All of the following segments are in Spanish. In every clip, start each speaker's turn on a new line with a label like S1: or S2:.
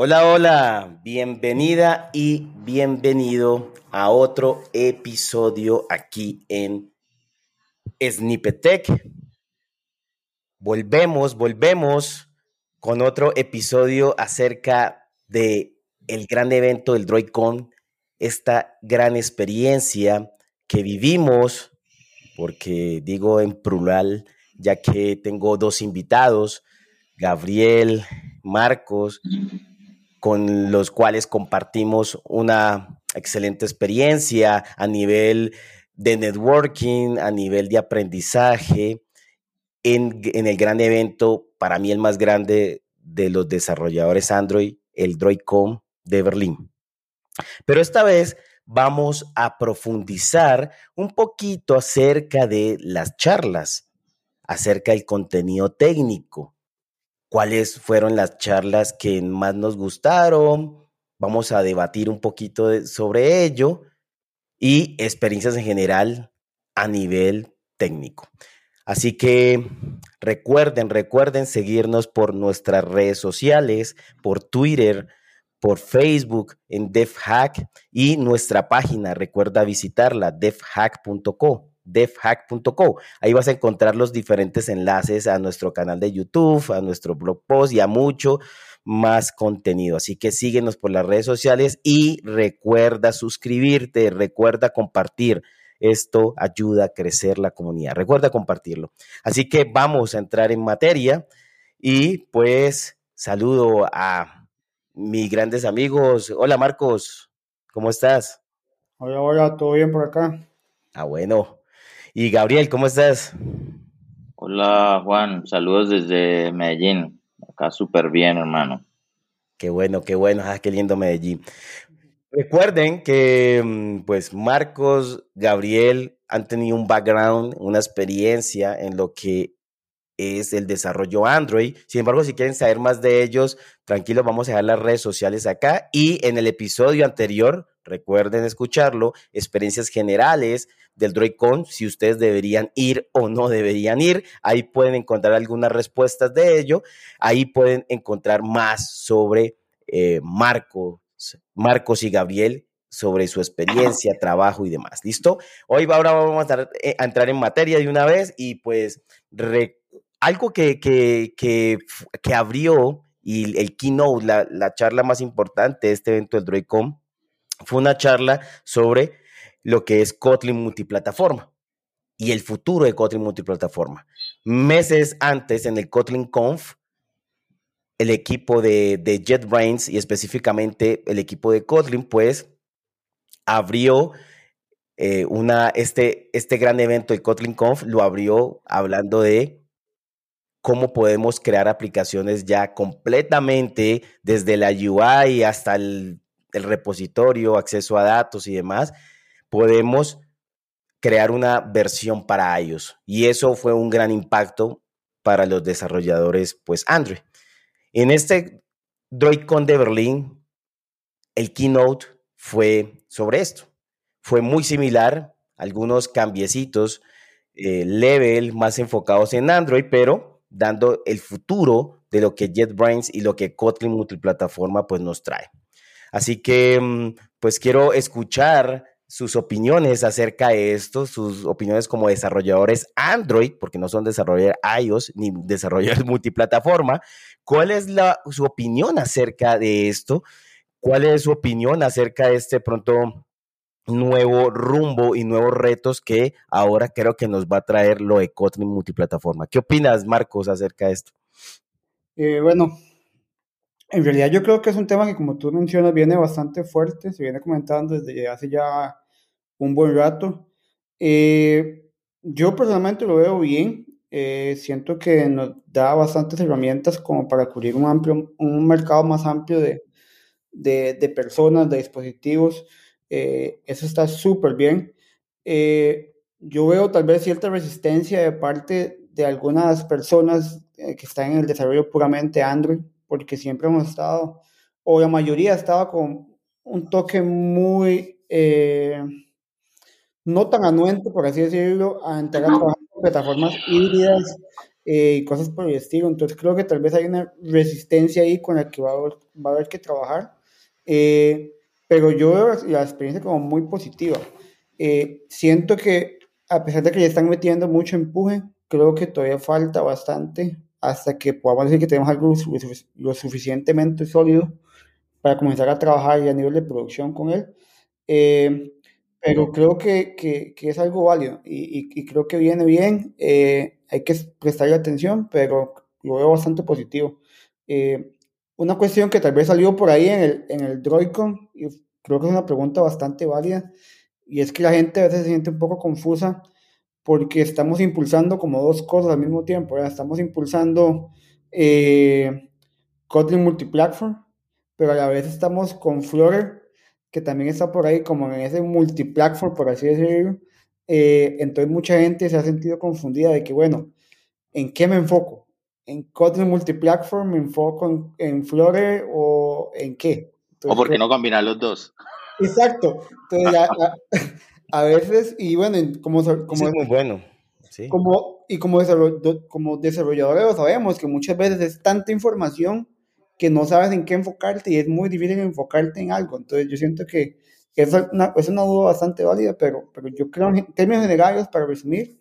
S1: Hola, hola, bienvenida y bienvenido a otro episodio aquí en Snippetech. Volvemos, volvemos con otro episodio acerca de el gran evento del DroidCon, esta gran experiencia que vivimos, porque digo en plural, ya que tengo dos invitados, Gabriel, Marcos, con los cuales compartimos una excelente experiencia a nivel de networking, a nivel de aprendizaje, en, el gran evento, para mí el más grande de los desarrolladores Android, el DroidCon de Berlín. Pero esta vez vamos a profundizar un poquito acerca de las charlas, acerca del contenido técnico, cuáles fueron las charlas que más nos gustaron. Vamos a debatir un poquito sobre ello y experiencias en general a nivel técnico. Así que recuerden, recuerden seguirnos por nuestras redes sociales, por Twitter, por Facebook en DevHack y nuestra página, recuerda visitarla, devhack.co devhack.co. Ahí vas a encontrar los diferentes enlaces a nuestro canal de YouTube, a nuestro blog post y a mucho más contenido. Así que síguenos por las redes sociales y recuerda suscribirte, recuerda compartir. Esto ayuda a crecer la comunidad. Recuerda compartirlo. Así que vamos a entrar en materia y pues saludo a mis grandes amigos. Hola Marcos, ¿cómo estás?
S2: Hola, hola, ¿todo bien por acá?
S1: Ah, bueno, y Gabriel, ¿cómo estás?
S3: Hola Juan, saludos desde Medellín. Acá súper bien, hermano.
S1: Qué bueno, qué bueno, ah, qué lindo Medellín. Recuerden que mm, pues Marcos, Gabriel han tenido un background, una experiencia en lo que es el desarrollo Android. Sin embargo, si quieren saber más de ellos, tranquilos, vamos a dejar las redes sociales acá. Y en el episodio anterior, recuerden escucharlo, experiencias generales del DroidCon, si ustedes deberían ir o no deberían ir. Ahí pueden encontrar algunas respuestas de ello. Ahí pueden encontrar más sobre eh, Marcos, Marcos y Gabriel sobre su experiencia, trabajo y demás. ¿Listo? Hoy ahora vamos a, eh, entrar en materia de una vez y pues algo que, que, que, que, abrió y el keynote, la, la, charla más importante de este evento del DroidCon, fue una charla sobre lo que es Kotlin multiplataforma y el futuro de Kotlin multiplataforma. Meses antes, en el Kotlin Conf, el equipo de, JetBrains y específicamente el equipo de Kotlin, pues abrió eh, una, este, este gran evento, el Kotlin Conf, lo abrió hablando de cómo podemos crear aplicaciones ya completamente desde la UI hasta el, el repositorio, acceso a datos y demás, podemos crear una versión para ellos. Y eso fue un gran impacto para los desarrolladores, pues Android. En este DroidCon de Berlín, el keynote fue sobre esto. Fue muy similar, algunos cambiecitos, eh, level más enfocados en Android, pero dando el futuro de lo que JetBrains y lo que Kotlin multiplataforma pues nos trae. Así que mm, pues quiero escuchar sus opiniones acerca de esto, sus opiniones como desarrolladores Android, porque no son desarrolladores iOS ni desarrolladores multiplataforma. ¿Cuál es la, su opinión acerca de esto? ¿Cuál es su opinión acerca de este pronto nuevo rumbo y nuevos retos que ahora creo que nos va a traer lo de Kotlin multiplataforma? ¿Qué opinas, Marcos, acerca de esto?
S2: Eh, bueno, en realidad yo creo que es un tema que como tú mencionas viene bastante fuerte, se viene comentando desde hace ya un buen rato. Eh, yo personalmente lo veo bien, eh, siento que nos da bastantes herramientas como para cubrir un, amplio, un mercado más amplio de, de, personas, de dispositivos. Eh, eso está súper bien. yo veo tal vez cierta resistencia de parte de algunas personas que están en el desarrollo puramente Android porque siempre hemos estado, o la mayoría estaba con un toque muy, eh, no tan anuente, por así decirlo, a entregar plataformas híbridas eh, y cosas por el estilo. Entonces creo que tal vez hay una resistencia ahí con la que va a haber, va a haber que trabajar. Eh, pero yo veo la experiencia como muy positiva. Eh, siento que a pesar de que ya están metiendo mucho empuje, creo que todavía falta bastante hasta que podamos decir que tenemos algo lo suficientemente sólido para comenzar a trabajar ya a nivel de producción con él. Eh, pero creo que, que, que, es algo válido y, y, creo que viene bien. Eh, hay que prestarle atención, pero lo veo bastante positivo. Eh, una cuestión que tal vez salió por ahí en el, en el Droidcon, y creo que es una pregunta bastante válida, y es que la gente a veces se siente un poco confusa porque estamos impulsando como dos cosas al mismo tiempo. ¿verdad? Estamos impulsando eh, Kotlin Multiplatform, pero a la vez estamos con Flutter, que también está por ahí como en ese multiplatform, por así decirlo. Eh, entonces mucha gente se ha sentido confundida de que, bueno, ¿en qué me enfoco? ¿En Kotlin Multiplatform? ¿Me enfoco en, Flutter o en qué?
S3: ¿O por qué no combinar los dos?
S2: Exacto. Entonces, a, veces, y bueno, como, como
S1: es muy bueno. Sí.
S2: Como, y como, como desarrolladores sabemos que muchas veces es tanta información que no sabes en qué enfocarte y es muy difícil enfocarte en algo. Entonces yo siento que es una, es una duda bastante válida, pero, pero yo creo en términos generales, para resumir,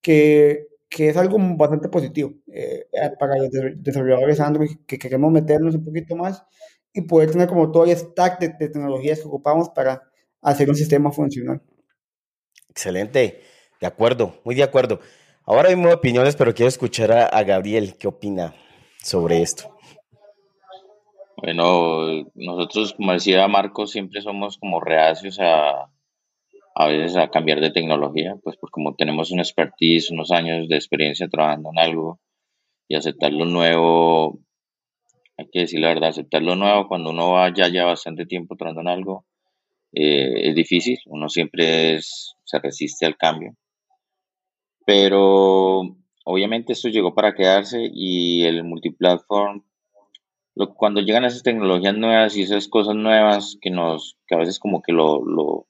S2: que, que es algo bastante positivo eh, para los desarrolladores Android que queremos meternos un poquito más y poder tener como todo el stack de, tecnologías que ocupamos para hacer un sistema funcional.
S1: Excelente, de acuerdo, muy de acuerdo. Ahora muchas opiniones, pero quiero escuchar a, Gabriel, ¿qué opina sobre esto?
S3: Bueno, nosotros, como decía Marco, siempre somos como reacios a, a veces a cambiar de tecnología, pues, pues como tenemos un expertise, unos años de experiencia trabajando en algo y aceptar lo nuevo, hay que decir la verdad, aceptar lo nuevo cuando uno va ya lleva bastante tiempo trabajando en algo eh, es difícil, uno siempre se resiste al cambio, pero obviamente esto llegó para quedarse y el multiplatform cuando llegan esas tecnologías nuevas y esas cosas nuevas que nos, que a veces como que lo, lo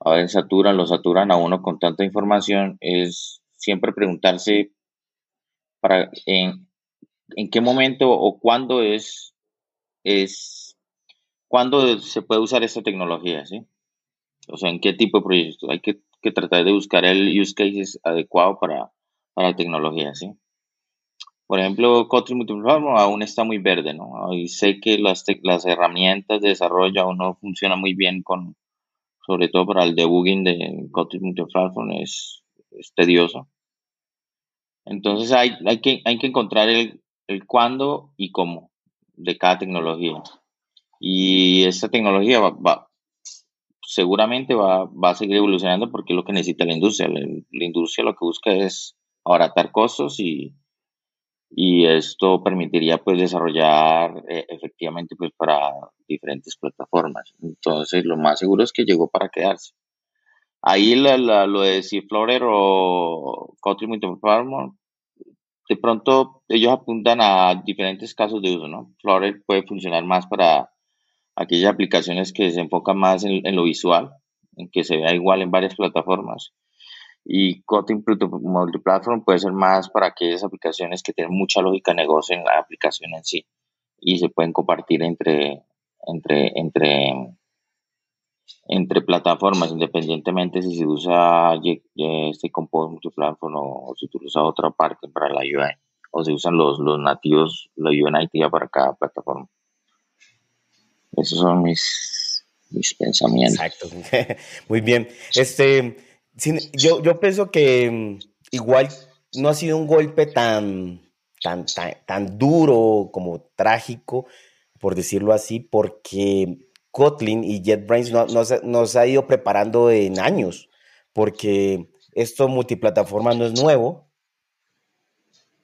S3: a veces saturan, lo saturan a uno con tanta información, es siempre preguntarse para en, en qué momento o cuándo es, es cuándo se puede usar esta tecnología, ¿sí? O sea, en qué tipo de proyecto. Hay que, que tratar de buscar el use case adecuado para, para la tecnología, ¿sí? Por ejemplo, Kotlin Multiplatform aún está muy verde, ¿no? Y sé que las, las herramientas de desarrollo aún no funcionan muy bien con, sobre todo para el debugging de Kotlin Multiplatform, es, es tedioso. Entonces hay, hay, que, hay que encontrar el, el cuándo y cómo de cada tecnología. Y esta tecnología va, seguramente va, va, a seguir evolucionando porque es lo que necesita la industria. La, la industria lo que busca es abaratar costos y, y esto permitiría pues desarrollar eh, efectivamente pues para diferentes plataformas. Entonces lo más seguro es que llegó para quedarse. Ahí la, lo de Flutter o Kotlin Multiplatform, de pronto ellos apuntan a diferentes casos de uso, ¿no? Flutter puede funcionar más para aquellas aplicaciones que se enfocan más en, en lo visual, en que se vea igual en varias plataformas y Kotlin Multiplatform puede ser más para aquellas aplicaciones que tienen mucha lógica de negocio en la aplicación en sí y se pueden compartir entre, entre, entre, entre plataformas independientemente si se usa este Compose Multiplatform o, si se usa otra parte para la UI o se usan los, los nativos, la UI nativa para cada plataforma. Esos son mis, mis pensamientos.
S1: Exacto. Muy bien. Este, yo, yo pienso que mm, igual no ha sido un golpe tan, tan, tan, duro como trágico, por decirlo así, porque Kotlin y JetBrains no, nos ha ido preparando en años, porque esto multiplataforma no es nuevo.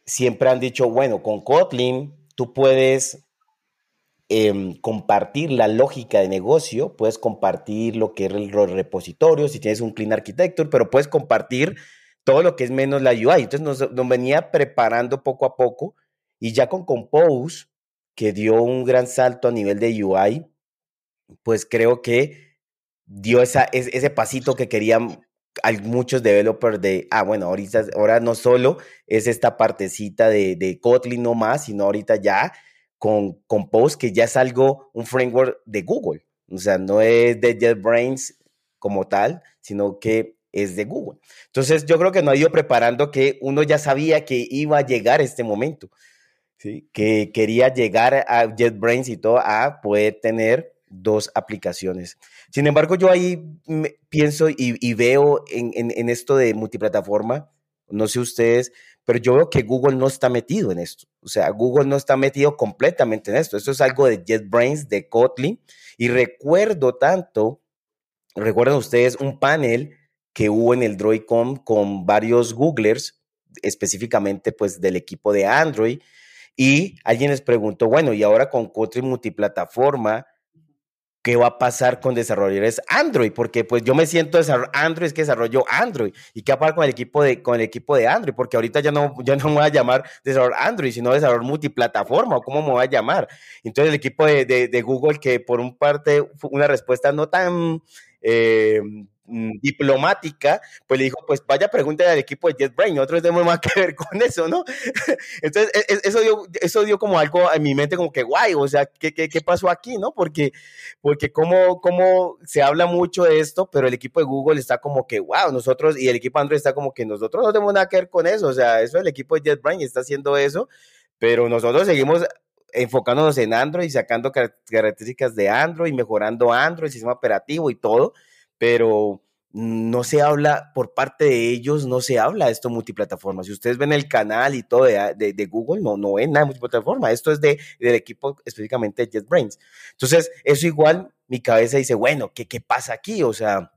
S1: Siempre han dicho, bueno, con Kotlin tú puedes Em, compartir la lógica de negocio, puedes compartir lo que es el repositorio, si tienes un Clean Architecture, pero puedes compartir todo lo que es menos la UI. Entonces nos, venía preparando poco a poco y ya con Compose, que dio un gran salto a nivel de UI, pues creo que dio esa, ese pasito que querían muchos developers de, ah, bueno, ahorita, ahora no solo es esta partecita de, de Kotlin no más, sino ahorita ya con Compose, que ya es algo, un framework de Google. O sea, no es de JetBrains como tal, sino que es de Google. Entonces, yo creo que no ha ido preparando que uno ya sabía que iba a llegar este momento, que quería llegar a JetBrains y todo a poder tener dos aplicaciones. Sin embargo, yo ahí pienso y, veo en, en, esto de multiplataforma, no sé ustedes, pero yo veo que Google no está metido en esto. O sea, Google no está metido completamente en esto. Esto es algo de JetBrains, de Kotlin. Y recuerdo tanto, recuerdan ustedes un panel que hubo en el DroidCon con varios Googlers, específicamente pues del equipo de Android. Y alguien les preguntó, bueno, y ahora con Kotlin multiplataforma, qué va a pasar con desarrolladores Android, porque pues yo me siento Android, es que desarrollo Android, y qué va a pasar con el equipo de, con el equipo de Android, porque ahorita ya no, ya no me voy a llamar desarrollador Android, sino desarrollador multiplataforma, o cómo me voy a llamar. Entonces el equipo de, de, Google, que por un parte una respuesta no tan eh, Mm, diplomática, pues le dijo, pues vaya pregunta al equipo de JetBrain, nosotros tenemos más que ver con eso, ¿no? Entonces, e, e, eso dio, eso dio como algo en mi mente como que, guay, o sea, ¿qué, qué, qué pasó aquí, no? Porque, porque como, como se habla mucho de esto, pero el equipo de Google está como que, wow, nosotros, y el equipo Android está como que nosotros no tenemos nada que ver con eso, o sea, eso el equipo de JetBrain está haciendo eso, pero nosotros seguimos enfocándonos en Android, sacando características de Android, mejorando Android, el sistema operativo y todo pero no se habla por parte de ellos, no se habla de esto multiplataforma. Si ustedes ven el canal y todo de, Google, no, no ven nada de multiplataforma. Esto es de, del equipo específicamente de JetBrains. Entonces, eso igual mi cabeza dice, bueno, ¿qué, qué pasa aquí? O sea,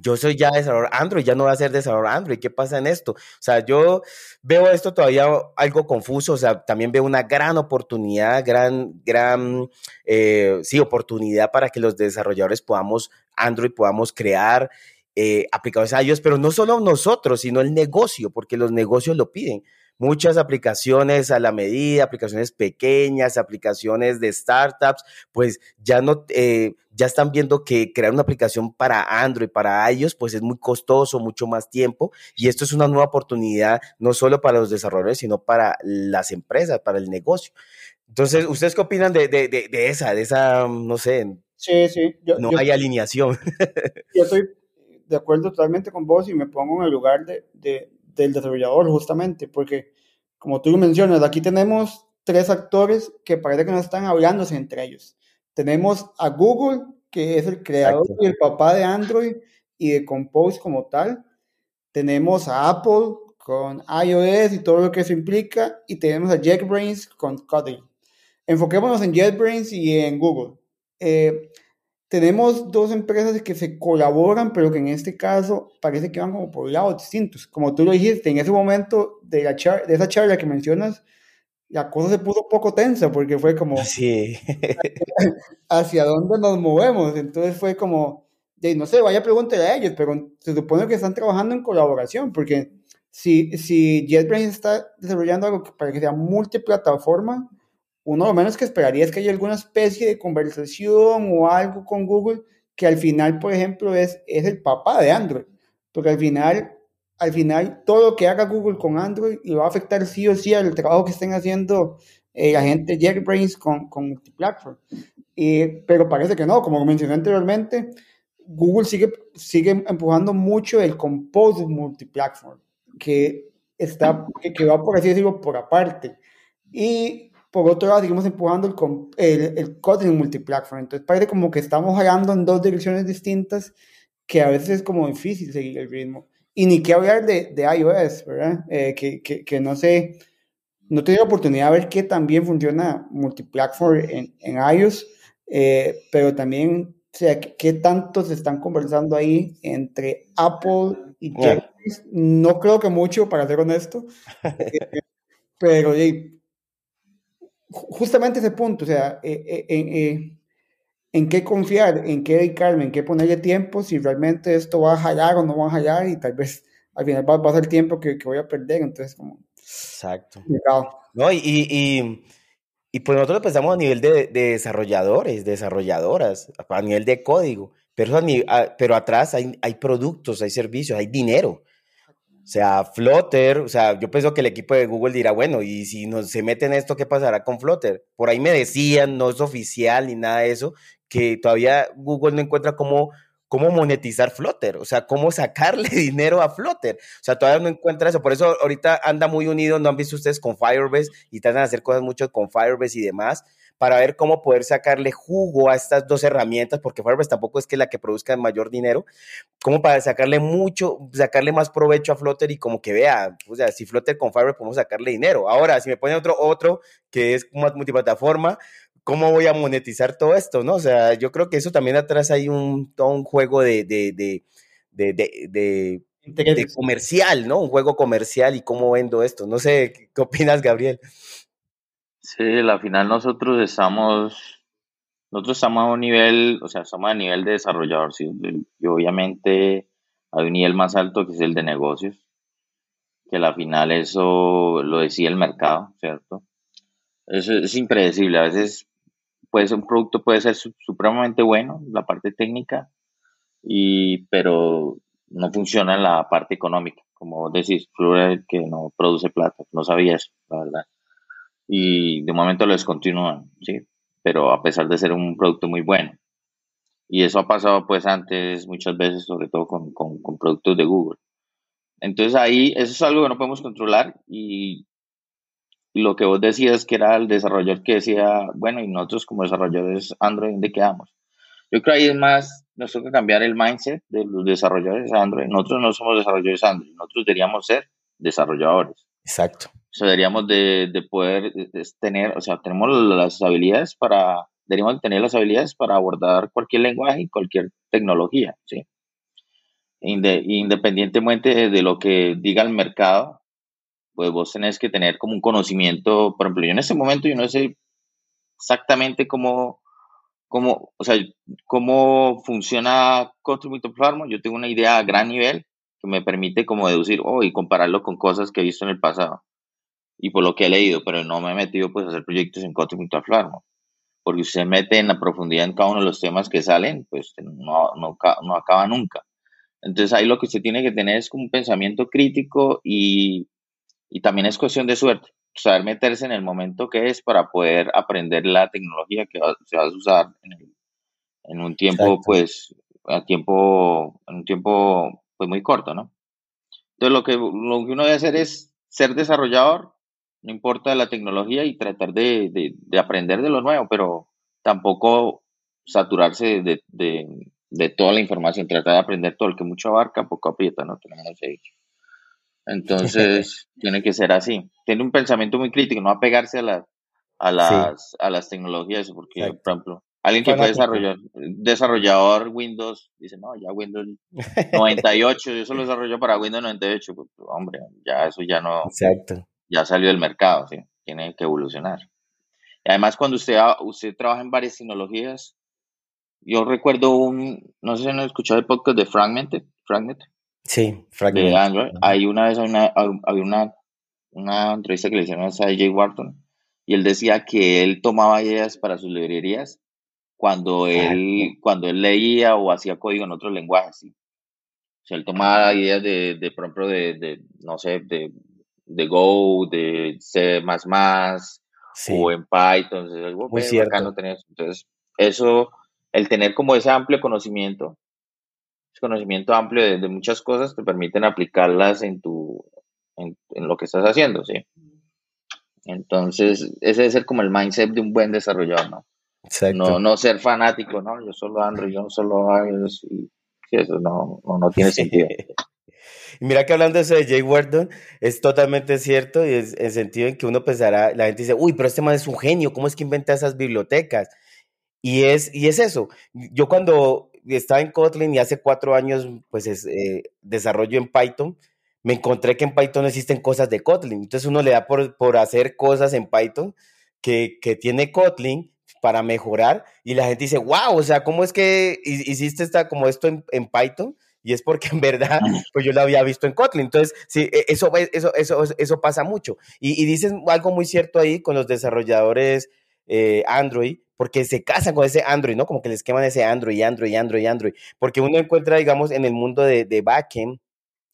S1: yo soy ya desarrollador Android, ya no voy a ser desarrollador Android, ¿qué pasa en esto? O sea, yo veo esto todavía algo confuso, o sea, también veo una gran oportunidad, gran, gran, eh, sí, oportunidad para que los desarrolladores podamos, Android, podamos crear eh, aplicaciones a ellos, pero no solo nosotros, sino el negocio, porque los negocios lo piden muchas aplicaciones a la medida, aplicaciones pequeñas, aplicaciones de startups, pues ya no, eh, ya están viendo que crear una aplicación para Android, para ellos, pues es muy costoso, mucho más tiempo, y esto es una nueva oportunidad, no solo para los desarrolladores, sino para las empresas, para el negocio. Entonces, ¿ustedes qué opinan de, de, de, esa, de esa, no sé?
S2: Sí, sí.
S1: no hay alineación.
S2: Yo estoy de acuerdo totalmente con vos y me pongo en el lugar de, del desarrollador justamente, porque como tú mencionas, aquí tenemos tres actores que parece que no están hablándose entre ellos. Tenemos a Google, que es el creador y el papá de Android y de Compose como tal. Tenemos a Apple con iOS y todo lo que eso implica. Y tenemos a JetBrains con Kotlin. Enfoquémonos en JetBrains y en Google. Eh, tenemos dos empresas que se colaboran, pero que en este caso parece que van como por lados distintos. Como tú lo dijiste, en ese momento de, la char de esa charla que mencionas, la cosa se puso un poco tensa porque fue como
S1: sí.
S2: hacia dónde nos movemos. Entonces fue como, de, no sé, vaya pregúntale a ellos, pero se supone que están trabajando en colaboración porque si, si JetBrains está desarrollando algo para que sea multiplataforma, uno lo menos que esperaría es que haya alguna especie de conversación o algo con Google que al final, por ejemplo, es, es el papá de Android, porque al final, al final todo lo que haga Google con Android le va a afectar sí o sí al trabajo que estén haciendo eh, la gente JetBrains con, con multiplatform. pero parece que no, como mencioné anteriormente, Google sigue, sigue empujando mucho el Compose multiplatform, que, está, que va, por así decirlo, por aparte. Y por otro lado, seguimos empujando el, el, el Kotlin multiplatform. Entonces parece como que estamos jalando en dos direcciones distintas que a veces es como difícil seguir el ritmo. Y ni qué hablar de, de iOS, ¿verdad? Eh, que, que, que, no sé, no tengo oportunidad de ver qué también funciona multiplatform en, en iOS, eh, pero también, o sea, qué tanto se están conversando ahí entre Apple y JetBrains. No creo que mucho, para ser honesto, eh, pero justamente ese punto, o sea, eh, eh, eh, en qué confiar, en qué dedicarme, en qué ponerle tiempo, si realmente esto va a hallar o no va a hallar y tal vez al final va, a ser tiempo que, que, voy a perder, entonces como...
S1: Exacto. No, y, y, y, pues nosotros pensamos a nivel de, de, desarrolladores, desarrolladoras, a nivel de código. pero, pero atrás hay, hay productos, hay servicios, hay dinero. O sea, Flutter, o sea, yo pienso que el equipo de Google dirá, bueno, y si no se mete en esto, ¿qué pasará con Flutter? Por ahí me decían, no es oficial ni nada de eso, que todavía Google no encuentra cómo, cómo monetizar Flutter, o sea, cómo sacarle dinero a Flutter. O sea, todavía no encuentra eso. Por eso ahorita anda muy unido, ¿no han visto ustedes con Firebase? Y tratan de hacer cosas mucho con Firebase y demás para ver cómo poder sacarle jugo a estas dos herramientas, porque Firebase tampoco es que la que produzca mayor dinero, como para sacarle mucho, sacarle más provecho a Flutter y como que vea, o sea, si Flutter con Firebase podemos sacarle dinero. Ahora, si me pone otro, otro que es más multiplataforma, ¿cómo voy a monetizar todo esto? ¿no? O sea, yo creo que eso también atrás hay un, todo un juego de, de, de, de, de comercial, ¿no? Un juego comercial y cómo vendo esto. No sé, ¿qué opinas, Gabriel?
S3: Sí, la final nosotros estamos, nosotros estamos a un nivel, o sea, estamos a nivel de desarrollador, sí, y obviamente hay un nivel más alto que es el de negocios, que la final eso lo decía el mercado, ¿cierto? Eso es impredecible, a veces puede ser un producto puede ser supremamente bueno, la parte técnica, y, pero no funciona en la parte económica, como decís, que no produce plata, no sabía eso, la verdad y de momento lo descontinúan, ¿sí? Pero a pesar de ser un producto muy bueno. Y eso ha pasado pues antes muchas veces, sobre todo con, con, con productos de Google. Entonces ahí eso es algo que no podemos controlar y lo que vos decías que era el desarrollador que decía, bueno, y nosotros como desarrolladores Android, ¿dónde quedamos? Yo creo ahí es más, nos toca cambiar el mindset de los desarrolladores Android. Nosotros no somos desarrolladores Android, nosotros deberíamos ser desarrolladores.
S1: Exacto.
S3: O sea, deberíamos de, de poder tener, o sea, tenemos las habilidades para, deberíamos tener las habilidades para abordar cualquier lenguaje y cualquier tecnología, ¿sí? independientemente de lo que diga el mercado, pues vos tenés que tener como un conocimiento, por ejemplo, yo en este momento yo no sé exactamente cómo, cómo, o sea, cómo funciona Contributor Platform, yo tengo una idea a gran nivel que me permite como deducir, oh, y compararlo con cosas que he visto en el pasado y por lo que he leído, pero no me he metido pues a hacer proyectos en Kotlin ¿no? Porque si se mete en la profundidad en cada uno de los temas que salen, pues no, no, no acaba nunca. Entonces ahí lo que usted tiene que tener es como un pensamiento crítico y, y también es cuestión de suerte. Saber meterse en el momento que es para poder aprender la tecnología que se va a usar en, en un tiempo, pues, a tiempo, en un tiempo, pues muy corto, ¿no? Entonces lo que, lo que uno debe hacer es ser desarrollador no importa la tecnología y tratar de, de, aprender de lo nuevo, pero tampoco saturarse de, de, toda la información, tratar de aprender todo el que mucho abarca, poco aprieta, ¿no? Tenemos ese dicho. Entonces, tiene que ser así. Tiene un pensamiento muy crítico, no apegarse a, la, a, las, a las tecnologías, porque, por ejemplo, alguien que fue desarrollar, desarrollador Windows, dice, no, ya Windows 98, yo solo desarrollo para Windows 98, pues, hombre, ya eso ya no,
S1: Exacto
S3: ya salió del mercado, ¿sí? tiene que evolucionar. Y además, cuando usted, usted trabaja en varias tecnologías, yo recuerdo un, no sé si han escuchado el podcast de Fragment, Fragment.
S1: Sí, Fragment.
S3: De Android. Hay una vez una, había una, una entrevista que le hicieron a Jay Wharton y él decía que él tomaba ideas para sus librerías cuando él, cuando él leía o hacía código en otros lenguajes. ¿sí? O sea, él tomaba ideas de, de por ejemplo, de, de, no sé, de de Go, de C++, o en Python. Entonces, Muy cierto. Entonces, eso, el tener como ese amplio conocimiento, ese conocimiento amplio de, muchas cosas, te permiten aplicarlas en tu, en, lo que estás haciendo, ¿sí? Entonces, ese debe ser como el mindset de un buen desarrollador, ¿no? No, no ser fanático, ¿no? Yo solo Android, yo solo iOS y eso no, no, no tiene sentido.
S1: Mira que hablando de eso de Jay Wardon, es totalmente cierto y es en sentido en que uno pensará, la gente dice, uy, pero este man es un genio, ¿cómo es que inventa esas bibliotecas? Y es, y es eso. Yo cuando estaba en Kotlin y hace cuatro años, pues es, eh, desarrollo en Python, me encontré que en Python existen cosas de Kotlin. Entonces uno le da por, por hacer cosas en Python que, que tiene Kotlin para mejorar y la gente dice, wow, o sea, ¿cómo es que hiciste esta, como esto en Python? Y es porque en verdad, pues yo lo había visto en Kotlin. Entonces, sí, e, eso, eso, eso, eso pasa mucho. Y, y dices algo muy cierto ahí con los desarrolladores eh, Android, porque se casan con ese Android, ¿no? Como que les queman ese Android, Android, Android, Android, porque uno encuentra, digamos, en el mundo de, de backend,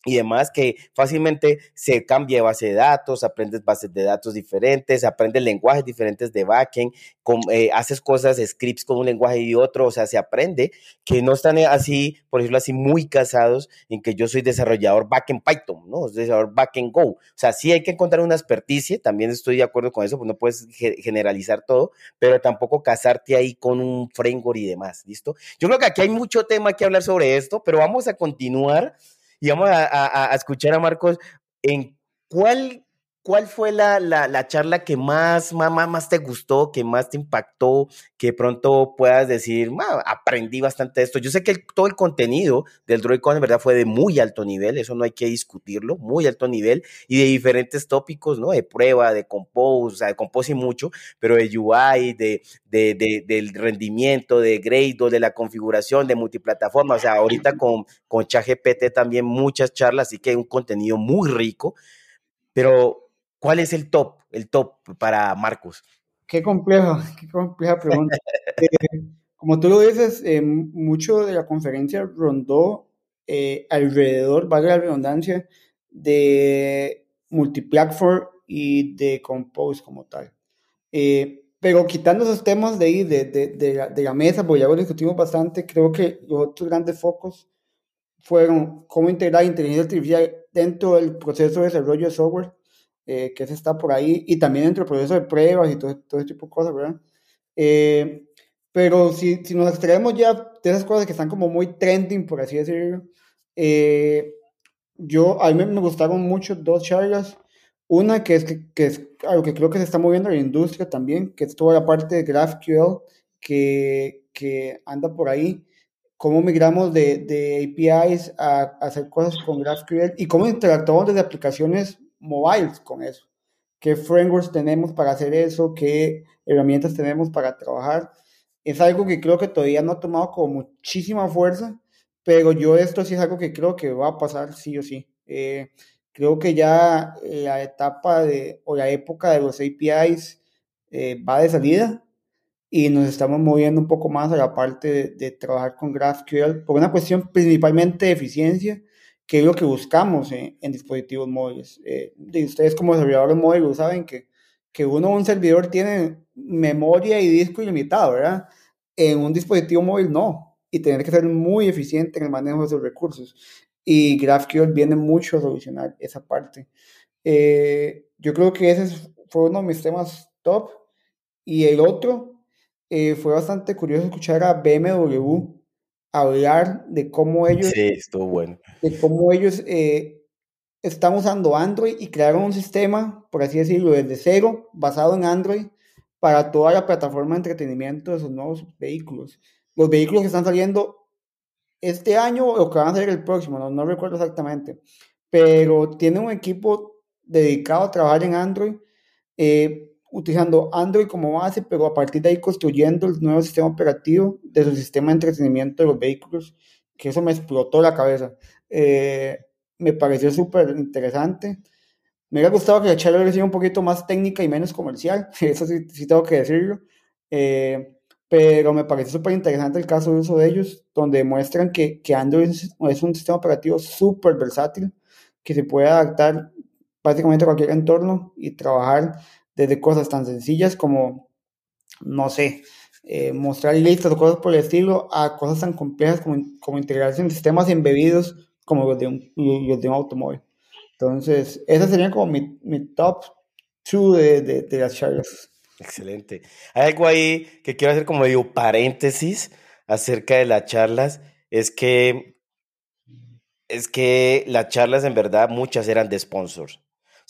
S1: y demás que fácilmente se cambia de base de datos, aprendes bases de datos diferentes, aprendes lenguajes diferentes de backend, eh, haces cosas, scripts con un lenguaje y otro, o sea, se aprende que no están así, por decirlo así, muy casados en que yo soy desarrollador backend Python, ¿no? Desarrollador backend Go. O sea, sí hay que encontrar una experticia, también estoy de acuerdo con eso, pues no puedes generalizar todo, pero tampoco casarte ahí con un framework y demás, ¿listo? Yo creo que aquí hay mucho tema que hablar sobre esto, pero vamos a continuar y vamos a, escuchar a Marcos en cuál ¿Cuál fue la, la, charla que más, más, más te gustó, que más te impactó, que pronto puedas decir, aprendí bastante de esto? Yo sé que todo el contenido del DroidCon en verdad fue de muy alto nivel, eso no hay que discutirlo, muy alto nivel, y de diferentes tópicos, ¿no? De prueba, de compose, o sea, de compose y mucho, pero de UI, de, de, de, del rendimiento, de Grado, de la configuración, de multiplataforma, o sea, ahorita con, con ChatGPT también muchas charlas, así que hay un contenido muy rico, pero ¿Cuál es el top, el top para Marcos?
S2: Qué complejo, qué compleja pregunta. Eh, como tú lo dices, eh, mucho de la conferencia rondó eh, alrededor, vale la redundancia, de multiplatform y de compose como tal. pero quitando esos temas de ahí, de, de, de, la, de, la, mesa, porque ya lo discutimos bastante, creo que los otros grandes focos fueron cómo integrar inteligencia artificial dentro del proceso de desarrollo de software eh, que ese está por ahí, y también dentro del proceso de pruebas y todo, todo ese tipo de cosas, ¿verdad? Eh, pero si, si, nos extraemos ya de esas cosas que están como muy trending, por así decirlo, eh, yo, a mí me gustaron mucho dos charlas. Una que es, que, que, es algo que creo que se está moviendo en la industria también, que es toda la parte de GraphQL que, que anda por ahí. Cómo migramos de, de APIs a, a, hacer cosas con GraphQL y cómo interactuamos desde aplicaciones mobiles con eso. ¿Qué frameworks tenemos para hacer eso? ¿Qué herramientas tenemos para trabajar? Es algo que creo que todavía no ha tomado con muchísima fuerza, pero yo esto sí es algo que creo que va a pasar sí o sí. Eh, creo que ya la etapa de, o la época de los APIs eh, va de salida y nos estamos moviendo un poco más a la parte de, de trabajar con GraphQL por una cuestión principalmente de eficiencia que es lo que buscamos en, dispositivos móviles. Eh, ustedes como desarrolladores móviles saben que, que uno, un servidor tiene memoria y disco ilimitado, ¿verdad? En un dispositivo móvil no, y tener que ser muy eficiente en el manejo de esos recursos. Y GraphQL viene mucho a solucionar esa parte. Eh, yo creo que ese fue uno de mis temas top. Y el otro eh, fue bastante curioso escuchar a BMW hablar de cómo ellos,
S1: sí, estuvo bueno.
S2: De cómo ellos eh, están usando Android y crearon un sistema, por así decirlo, desde cero, basado en Android, para toda la plataforma de entretenimiento de sus nuevos vehículos. Los vehículos que están saliendo este año o que van a salir el próximo, no, recuerdo exactamente, pero tienen un equipo dedicado a trabajar en Android. Eh, utilizando Android como base, pero a partir de ahí construyendo el nuevo sistema operativo de su sistema de entretenimiento de los vehículos, que eso me explotó la cabeza. Eh, me pareció súper interesante. Me hubiera gustado que la charla hubiera sido un poquito más técnica y menos comercial, eso sí, tengo que decirlo. Eh, pero me parece súper interesante el caso de uso de ellos, donde demuestran que, que Android es, es un sistema operativo súper versátil, que se puede adaptar básicamente a cualquier entorno y trabajar desde cosas tan sencillas como, no sé, eh, mostrar listas o cosas por el estilo, a cosas tan complejas como, como integrarse en sistemas embebidos como los de un, los de un automóvil. Entonces, esa sería como mi, mi top two de, de, de, las charlas.
S1: Excelente. Hay algo ahí que quiero hacer como digo paréntesis acerca de las charlas, es que es que las charlas en verdad muchas eran de sponsors.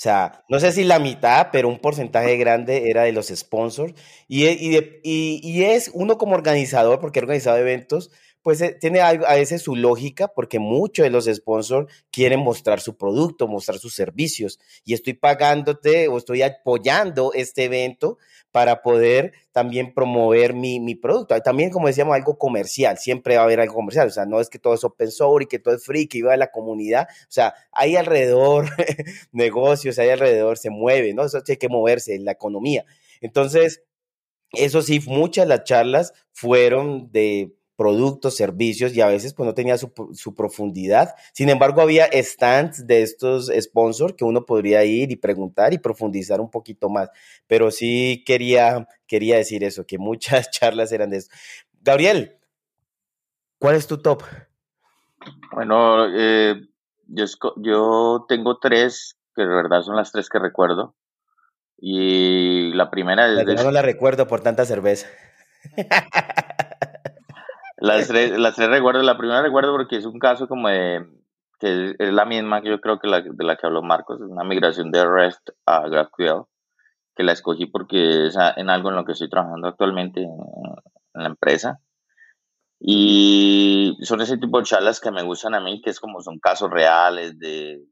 S1: O sea, no sé si la mitad, pero un porcentaje grande era de los sponsors. Y, y, y, es uno como organizador, porque he organizado eventos, pues eh, tiene a veces su lógica, porque muchos de los sponsors quieren mostrar su producto, mostrar sus servicios. Y estoy pagándote o estoy apoyando este evento para poder también promover mi, mi, producto. También, como decíamos, algo comercial, siempre va a haber algo comercial, o sea, no es que todo es open source y que todo es free, que iba de la comunidad, o sea, hay alrededor negocios, hay alrededor, se mueve, ¿no? Eso hay que moverse la economía. Entonces, eso sí, muchas las charlas fueron de productos, servicios y a veces pues no tenía su, su, profundidad. Sin embargo, había stands de estos sponsors que uno podría ir y preguntar y profundizar un poquito más. Pero sí quería, quería decir eso, que muchas charlas eran de eso. Gabriel, ¿cuál es tu top?
S3: Bueno, eh, yo, yo tengo tres, que de verdad son las tres que recuerdo. Y la primera es...
S1: de... no la recuerdo por tanta cerveza.
S3: las, tres, las tres recuerdo. La primera recuerdo porque es un caso como de... que es la misma que yo creo que la, de la que habló Marcos, es una migración de REST a GraphQL, que la escogí porque es en algo en lo que estoy trabajando actualmente en, en la empresa. Y son ese tipo de charlas que me gustan a mí, que es como son casos reales de,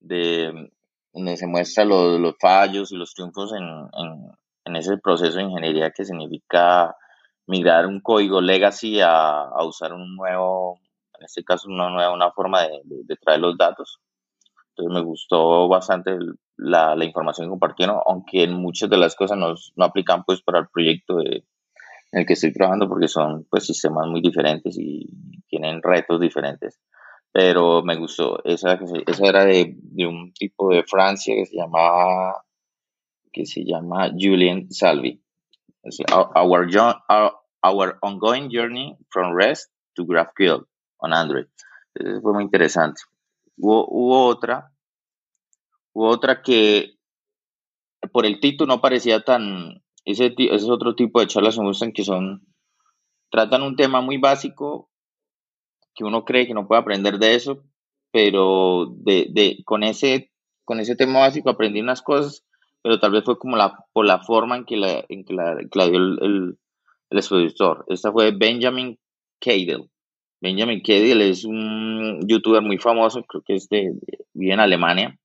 S3: de donde se muestran los, los, fallos y los triunfos en, en, en, ese proceso de ingeniería que significa migrar un código legacy a, a usar un nuevo, en este caso una nueva una forma de, de, traer los datos. Entonces me gustó bastante la, la, información que compartieron, aunque en muchas de las cosas no, no aplican pues para el proyecto de, en el que estoy trabajando porque son pues sistemas muy diferentes y tienen retos diferentes pero me gustó. Esa, esa era de, de, un tipo de Francia que se llamaba, que se llama Julien Salvi. Our, our, our ongoing journey from REST to GraphQL on Android. Eso fue muy interesante. Hubo, hubo otra, hubo otra que por el título no parecía tan, ese, ese es otro tipo de charlas me gustan que son, tratan un tema muy básico, que uno cree que no puede aprender de eso, pero de, de, con, ese, con ese tema básico aprendí unas cosas, pero tal vez fue como la, por la forma en que la, en que la, que dio el, el, el, expositor. Esta fue Benjamin Cadel. Benjamin Cadel es un youtuber muy famoso, creo que es de, vive en Alemania,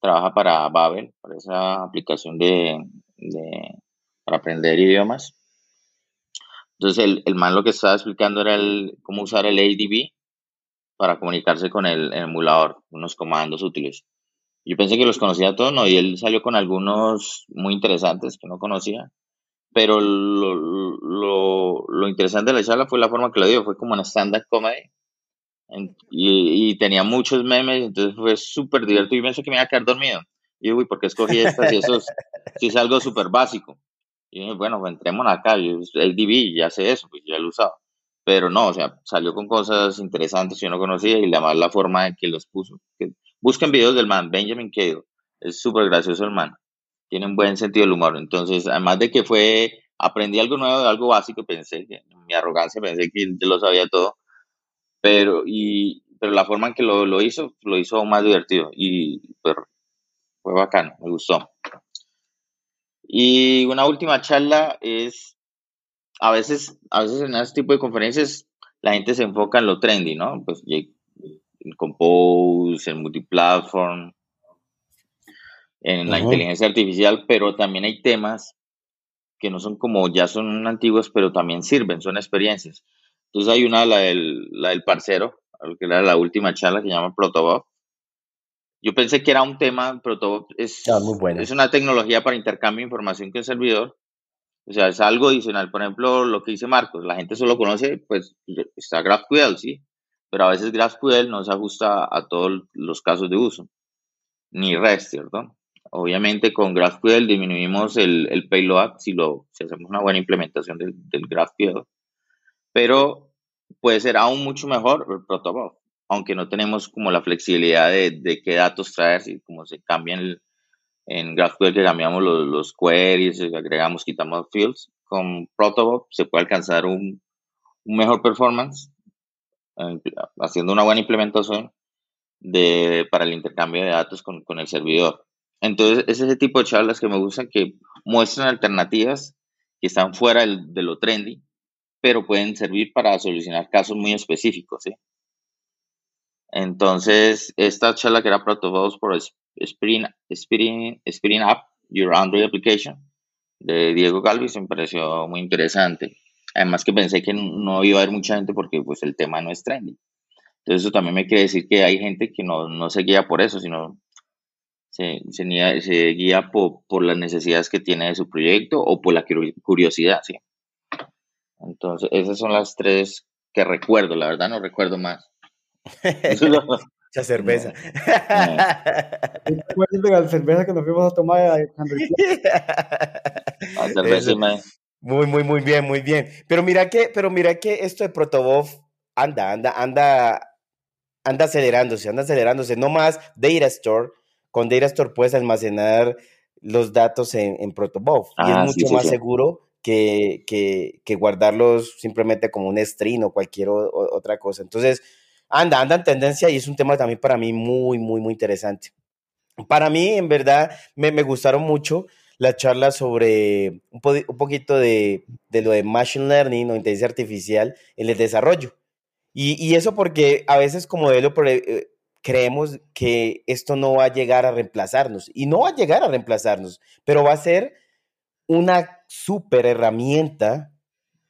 S3: trabaja para Babel, para esa aplicación de, de para aprender idiomas. Entonces el, el, man lo que estaba explicando era el, cómo usar el ADB para comunicarse con el, emulador, unos comandos útiles. Yo pensé que los conocía todos, no, y él salió con algunos muy interesantes que no conocía, pero lo, lo, lo interesante de la charla fue la forma que lo dio, fue como una stand-up comedy, y, y, tenía muchos memes, entonces fue súper divertido, y pensé que me iba a quedar dormido. Y uy, ¿por qué escogí esta si eso es, si es algo súper básico? Y dije, bueno, pues entremos acá, el DB, ya sé eso, pues ya lo he usado. Pero no, o sea, salió con cosas interesantes que yo no conocía y además la forma en que los puso. busquen videos del man, Benjamin Cade, es súper gracioso el man, tiene un buen sentido del humor. Entonces, además de que fue, aprendí algo nuevo, algo básico, pensé que, mi arrogancia, pensé que yo lo sabía todo, pero, y, pero la forma en que lo, lo hizo, lo hizo más divertido y pues, fue bacano, me gustó. Y una última charla es, a veces, a veces en este tipo de conferencias la gente se enfoca en lo trendy, ¿no? Pues en Compose, en Multiplatform, en la inteligencia artificial, pero también hay temas que no son como, ya son antiguos, pero también sirven, son experiencias. Entonces hay una, la del, la del parcero, que era la última charla que se llama Protobot, yo pensé que era un tema, pero todo es,
S1: ah, muy
S3: es una tecnología para intercambio de información que el servidor. O sea, es algo adicional. Por ejemplo, lo que dice Marcos, la gente solo conoce, pues, está GraphQL, sí, pero a veces GraphQL no se ajusta a todos los casos de uso, ni REST, ¿cierto? Obviamente con GraphQL disminuimos el, el payload si, lo, si hacemos una buena implementación del, del GraphQL, pero puede ser aún mucho mejor el protobuf aunque no tenemos como la flexibilidad de, de qué datos traer, si como se cambian en GraphQL que cambiamos los, queries, agregamos, quitamos fields, con Protobot se puede alcanzar un, mejor performance eh, haciendo una buena implementación de, para el intercambio de datos con, con el servidor. Entonces, es ese tipo de charlas que me gustan que muestran alternativas que están fuera de lo trendy, pero pueden servir para solucionar casos muy específicos. ¿sí? Entonces, esta charla que era Protocols por Spring, Spring, Spring Up, Your Android Application, de Diego Galvis, me pareció muy interesante. Además que pensé que no iba a haber mucha gente porque pues el tema no es trendy. Entonces eso también me quiere decir que hay gente que no, no se guía por eso, sino se, se, guía por, por, las necesidades que tiene de su proyecto o por la curiosidad, ¿sí? Entonces, esas son las tres que recuerdo, la verdad no recuerdo más.
S1: Mucha cerveza.
S2: la cerveza que nos fuimos a tomar
S1: Muy, muy, muy bien, muy bien. Pero mira que, pero mira que esto de Protobov anda, anda, anda, anda acelerándose, anda acelerándose. No más Data Store. Con Data Store puedes almacenar los datos en, en Protobov. y es ah, mucho más seguro que, que, que, guardarlos simplemente como un string o cualquier otra cosa. Entonces, anda, anda en tendencia y es un tema también para mí muy, muy, muy interesante. Para mí, en verdad, me, me gustaron mucho las charlas sobre un, un poquito de, de, lo de Machine Learning o inteligencia artificial en el desarrollo. Y, y eso porque a veces como modelo eh, creemos que esto no va a llegar a reemplazarnos. Y no va a llegar a reemplazarnos, pero va a ser una super herramienta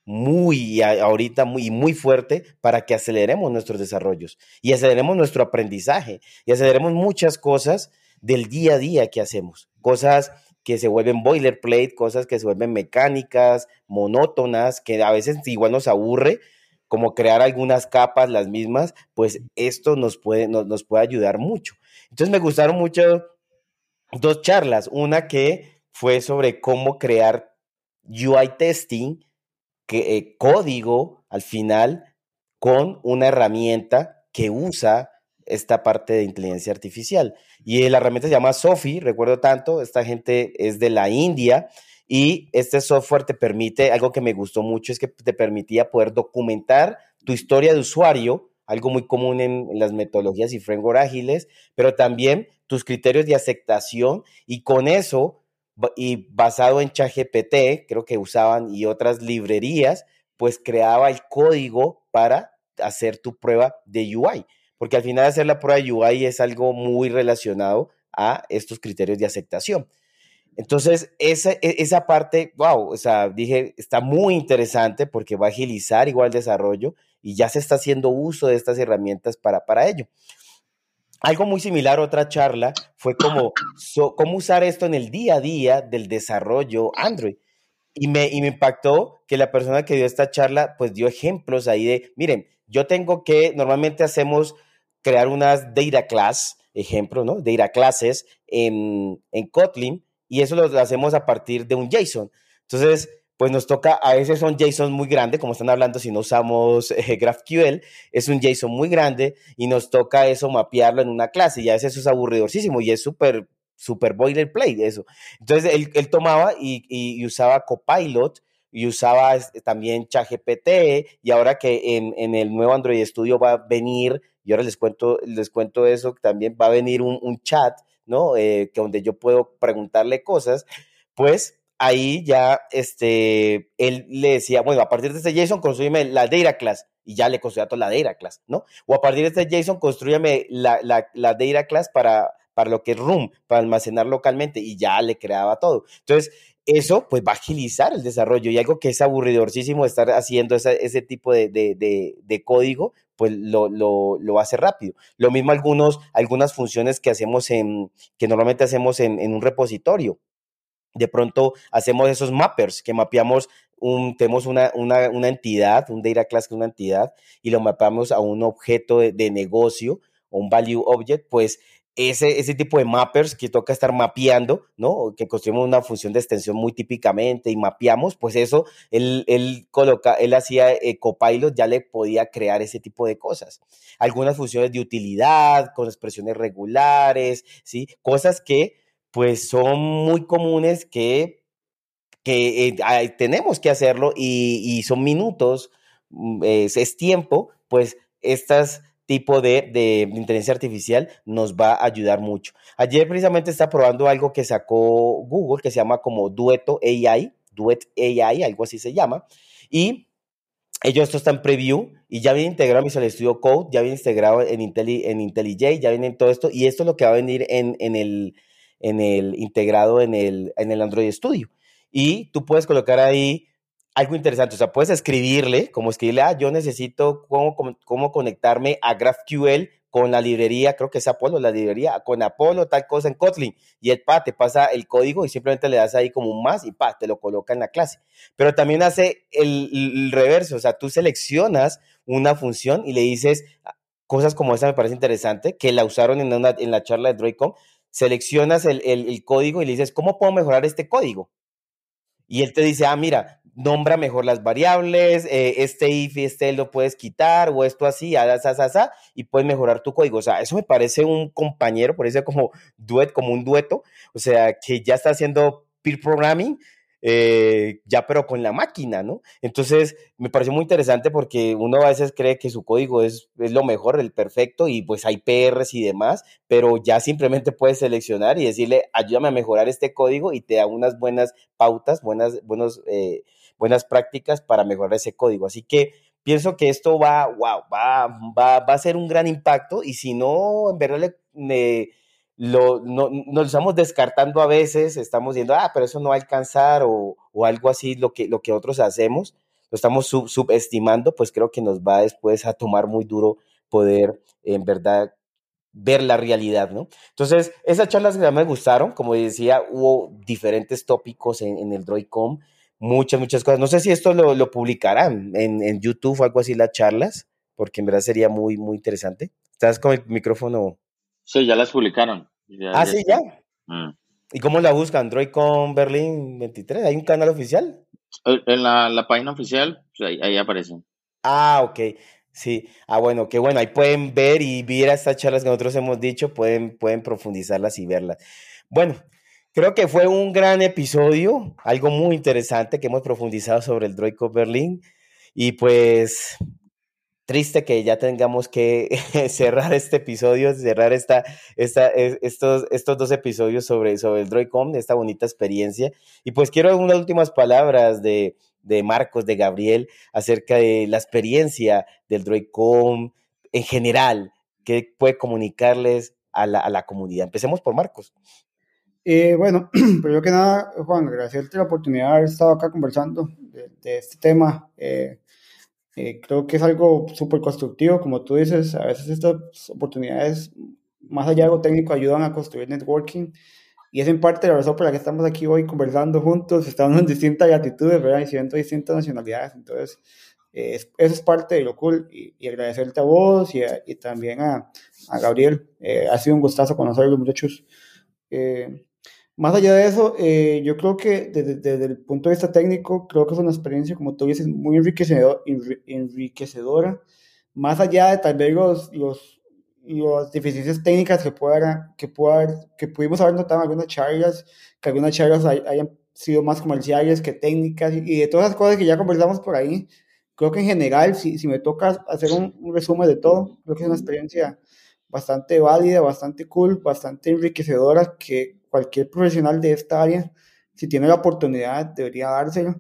S1: muy ahorita muy, muy fuerte para que aceleremos nuestros desarrollos y aceleremos nuestro aprendizaje y aceleremos muchas cosas del día a día que hacemos, cosas que se vuelven boilerplate, cosas que se vuelven mecánicas, monótonas, que a veces igual nos aburre, como crear algunas capas las mismas, pues esto nos puede, nos, nos puede ayudar mucho. Entonces me gustaron mucho dos charlas, una que fue sobre cómo crear UI testing que, eh, código al final con una herramienta que usa esta parte de inteligencia artificial. Y la herramienta se llama Sophie, recuerdo tanto, esta gente es de la India y este software te permite, algo que me gustó mucho es que te permitía poder documentar tu historia de usuario, algo muy común en, las metodologías y framework ágiles, pero también tus criterios de aceptación y con eso y basado en ChatGPT, creo que usaban y otras librerías, pues creaba el código para hacer tu prueba de UI, porque al final hacer la prueba de UI es algo muy relacionado a estos criterios de aceptación. Entonces, esa, e, esa parte, wow, o sea, dije, está muy interesante porque va a agilizar igual el desarrollo y ya se está haciendo uso de estas herramientas para, para ello. Algo muy similar, otra charla, fue como cómo usar esto en el día a día del desarrollo Android. Y me, y me impactó que la persona que dio esta charla, pues dio ejemplos ahí de, miren, yo tengo que, normalmente hacemos crear unas data class, ejemplo, ¿no? Data classes en, en Kotlin, y eso lo hacemos a partir de un JSON. Entonces, pues nos toca, a veces son JSON muy grandes, como están hablando, si no usamos eh, GraphQL, es un JSON muy grande y nos toca eso mapearlo en una clase y a veces eso es aburridorcísimo y es súper, súper boilerplate eso. Entonces él, él tomaba y, y, usaba Copilot y usaba también ChatGPT y ahora que en, en, el nuevo Android Studio va a venir, y ahora les cuento, les cuento eso, también va a venir un, un chat, ¿no? Eh, que donde yo puedo preguntarle cosas, pues ahí ya este, él le decía, bueno, a partir de este JSON, construyeme la data class. Y ya le construía toda la data class, ¿no? O a partir de este JSON, construyame la, la, la data class para, para lo que es room, para almacenar localmente. Y ya le creaba todo. Entonces, eso pues va a agilizar el desarrollo y algo que es aburridorcísimo estar haciendo ese, ese tipo de, de, de, de, código, pues lo, lo, lo, hace rápido. Lo mismo algunos, algunas funciones que hacemos en, que normalmente hacemos en, en un repositorio de pronto hacemos esos mappers, que mapeamos, un, tenemos una, una, entidad, un data class que es una entidad, y lo mapeamos a un objeto de, de negocio o un value object, pues ese, ese tipo de mappers que toca estar mapeando, ¿no? Que construimos una función de extensión muy típicamente y mapeamos, pues eso, él, él coloca, él hacía eh, Copilot, ya le podía crear ese tipo de cosas. Algunas funciones de utilidad, con expresiones regulares, ¿sí? Cosas que pues son muy comunes que, que eh, tenemos que hacerlo y, son minutos, mm, es, tiempo, pues estas tipo de, de, inteligencia artificial nos va a ayudar mucho. Ayer precisamente está probando algo que sacó Google que se llama como Dueto AI, Duet AI, algo así se llama, y ellos esto está en preview y ya viene integrado en Visual Studio Code, ya viene integrado en, en IntelliJ, ya viene en todo esto, y esto es lo que va a venir en, en el, en el integrado en el, en el Android Studio. Y tú puedes colocar ahí algo interesante, o sea, puedes escribirle, como escribirle, ah, yo necesito cómo, cómo conectarme a GraphQL con la librería, creo que es Apolo, la librería, con Apolo, tal cosa en Kotlin, y el pa te pasa el código y simplemente le das ahí como un más y pa, te lo coloca en la clase. Pero también hace el, el reverso, o sea, tú seleccionas una función y le dices ah, cosas como esa me parece interesante, que la usaron en, una, en la charla de Droidcom, seleccionas el, el, código y le dices, ¿cómo puedo mejorar este código? Y él te dice, ah, mira, nombra mejor las variables, eh, este if y este lo puedes quitar, o esto así, así, y puedes mejorar tu código. O sea, eso me parece un compañero, por eso como duet, como un dueto, o sea, que ya está haciendo peer programming, eh, ya pero con la máquina, ¿no? Entonces, me pareció muy interesante porque uno a veces cree que su código es, es lo mejor, el perfecto, y pues hay PRs y demás, pero ya simplemente puedes seleccionar y decirle, ayúdame a mejorar este código y te da unas buenas pautas, buenas, buenos, eh, buenas prácticas para mejorar ese código. Así que pienso que esto va, wow, va, va, va a ser un gran impacto y si no, en verdad le lo, no, nos estamos descartando a veces, estamos diciendo, ah, pero eso no va a alcanzar o, o algo así, lo que, lo que otros hacemos, lo estamos sub, subestimando, pues creo que nos va después a tomar muy duro poder en verdad ver la realidad, ¿no? Entonces, esas charlas me gustaron, como decía, hubo diferentes tópicos en, en el Droidcom, muchas, muchas cosas. No sé si esto lo, lo publicarán en, en, YouTube o algo así, las charlas, porque en verdad sería muy, muy interesante. ¿Estás con el micrófono
S3: Sí, ya las publicaron.
S1: Ya, ah, ya sí, ya. Mm. ¿Y cómo la busca? Android con Berlín 23. ¿Hay un canal oficial?
S3: En la, la página oficial, pues ahí, ahí, aparecen.
S1: Ah, ok. Sí. Ah, bueno, qué bueno. Ahí pueden ver y ver estas charlas que nosotros hemos dicho, pueden, pueden profundizarlas y verlas. Bueno, creo que fue un gran episodio, algo muy interesante que hemos profundizado sobre el Droid con Berlín. Y pues triste que ya tengamos que cerrar este episodio, cerrar esta, esta, estos, estos dos episodios sobre, sobre el Droidcom, esta bonita experiencia. Y pues quiero unas últimas palabras de, de Marcos, de Gabriel, acerca de la experiencia del Droidcom en general, que puede comunicarles a la, a la comunidad. Empecemos por Marcos.
S2: Eh, bueno, primero que nada, Juan, agradecerte la oportunidad de haber estado acá conversando de, de este tema. Eh, eh, creo que es algo súper constructivo, como tú dices, a veces estas oportunidades, más allá de algo técnico, ayudan a construir networking y es en parte la razón por la que estamos aquí hoy conversando juntos, estamos en distintas latitudes, ¿verdad? Y siendo distintas nacionalidades, entonces eh, eso es parte de lo cool y, agradecerte a vos y, y también a, a Gabriel, eh, ha sido un gustazo conocerlos muchachos. Eh, más allá de eso, eh, yo creo que desde, desde, el punto de vista técnico, creo que es una experiencia, como tú dices, muy enriquecedor, enriquecedora. Más allá de tal vez los, los, las deficiencias técnicas que, pueda, que, pueda, que pudimos haber notado en algunas charlas, que algunas charlas hayan sido más comerciales que técnicas y, de todas las cosas que ya conversamos por ahí. Creo que en general, si, si me toca hacer un, un resumen de todo, creo que es una experiencia bastante válida, bastante cool, bastante enriquecedora que cualquier profesional de esta área, si tiene la oportunidad, debería dárselo.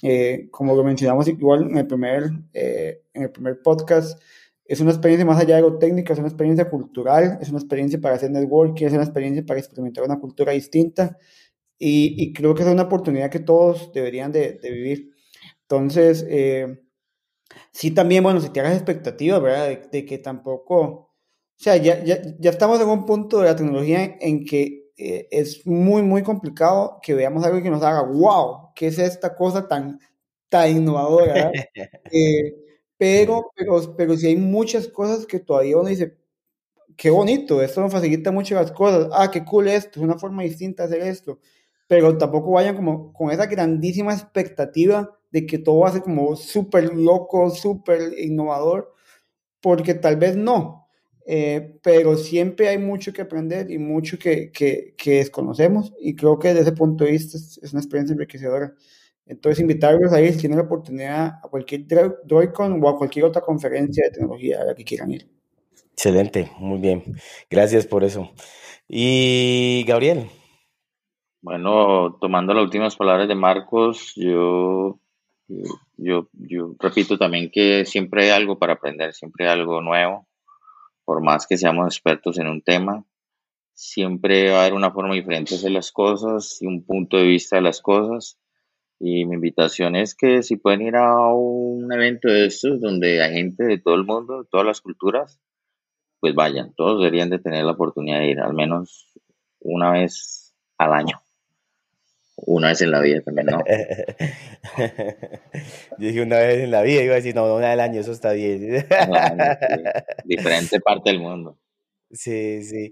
S2: Eh, como lo mencionamos igual en el, primer, eh, en el primer podcast, es una experiencia más allá de lo técnica, es una experiencia cultural, es una experiencia para hacer networking, es una experiencia para experimentar una cultura distinta y, y creo que es una oportunidad que todos deberían de, de vivir. Entonces, eh, sí también, bueno, si te hagas expectativas, ¿verdad? De, de, que tampoco, o sea, ya, ya, ya estamos en un punto de la tecnología en que eh, es muy, muy complicado que veamos algo que nos haga, wow, ¿qué es esta cosa tan, tan innovadora? eh, pero, pero, pero si hay muchas cosas que todavía uno dice, qué bonito, esto nos facilita mucho las cosas, ah, qué cool esto, es una forma distinta de hacer esto, pero tampoco vayan como con esa grandísima expectativa de que todo va a ser como súper loco, súper innovador, porque tal vez no, eh, pero siempre hay mucho que aprender y mucho que, que, que, desconocemos y creo que desde ese punto de vista es, es una experiencia enriquecedora. Entonces, invitarlos a ir si tienen la oportunidad a cualquier DroidCon o a cualquier otra conferencia de tecnología a la que quieran ir.
S1: Excelente, muy bien. Gracias por eso. Y Gabriel.
S3: Bueno, tomando las últimas palabras de Marcos, yo, yo, yo repito también que siempre hay algo para aprender, siempre hay algo nuevo por más que seamos expertos en un tema, siempre va a haber una forma diferente de hacer las cosas y un punto de vista de las cosas. Y mi invitación es que si pueden ir a un evento de estos donde hay gente de todo el mundo, de todas las culturas, pues vayan, todos deberían de tener la oportunidad de ir al menos una vez al año. Una vez en la vida también, ¿no?
S1: Yo dije una vez en la vida, iba a decir, no, una vez al año, eso está bien.
S3: Diferente parte del mundo.
S1: Sí, sí.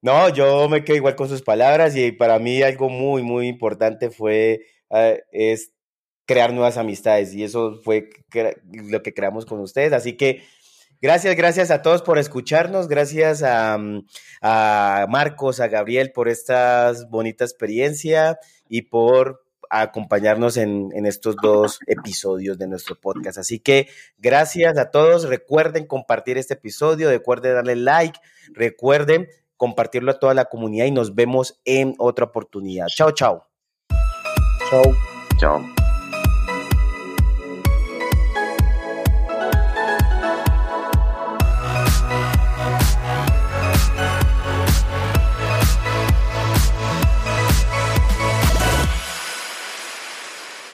S1: No, yo me quedo igual con sus palabras y para mí algo muy, muy importante fue, eh, es crear nuevas amistades y eso fue lo que creamos con ustedes. Así que gracias, gracias a todos por escucharnos, gracias a, mm, a Marcos, a Gabriel por esta bonita experiencia y por acompañarnos en, en, estos dos episodios de nuestro podcast. Así que gracias a todos. Recuerden compartir este episodio, recuerden darle like, recuerden compartirlo a toda la comunidad y nos vemos en otra oportunidad. Chao, chao.
S2: Chao.
S3: Chao.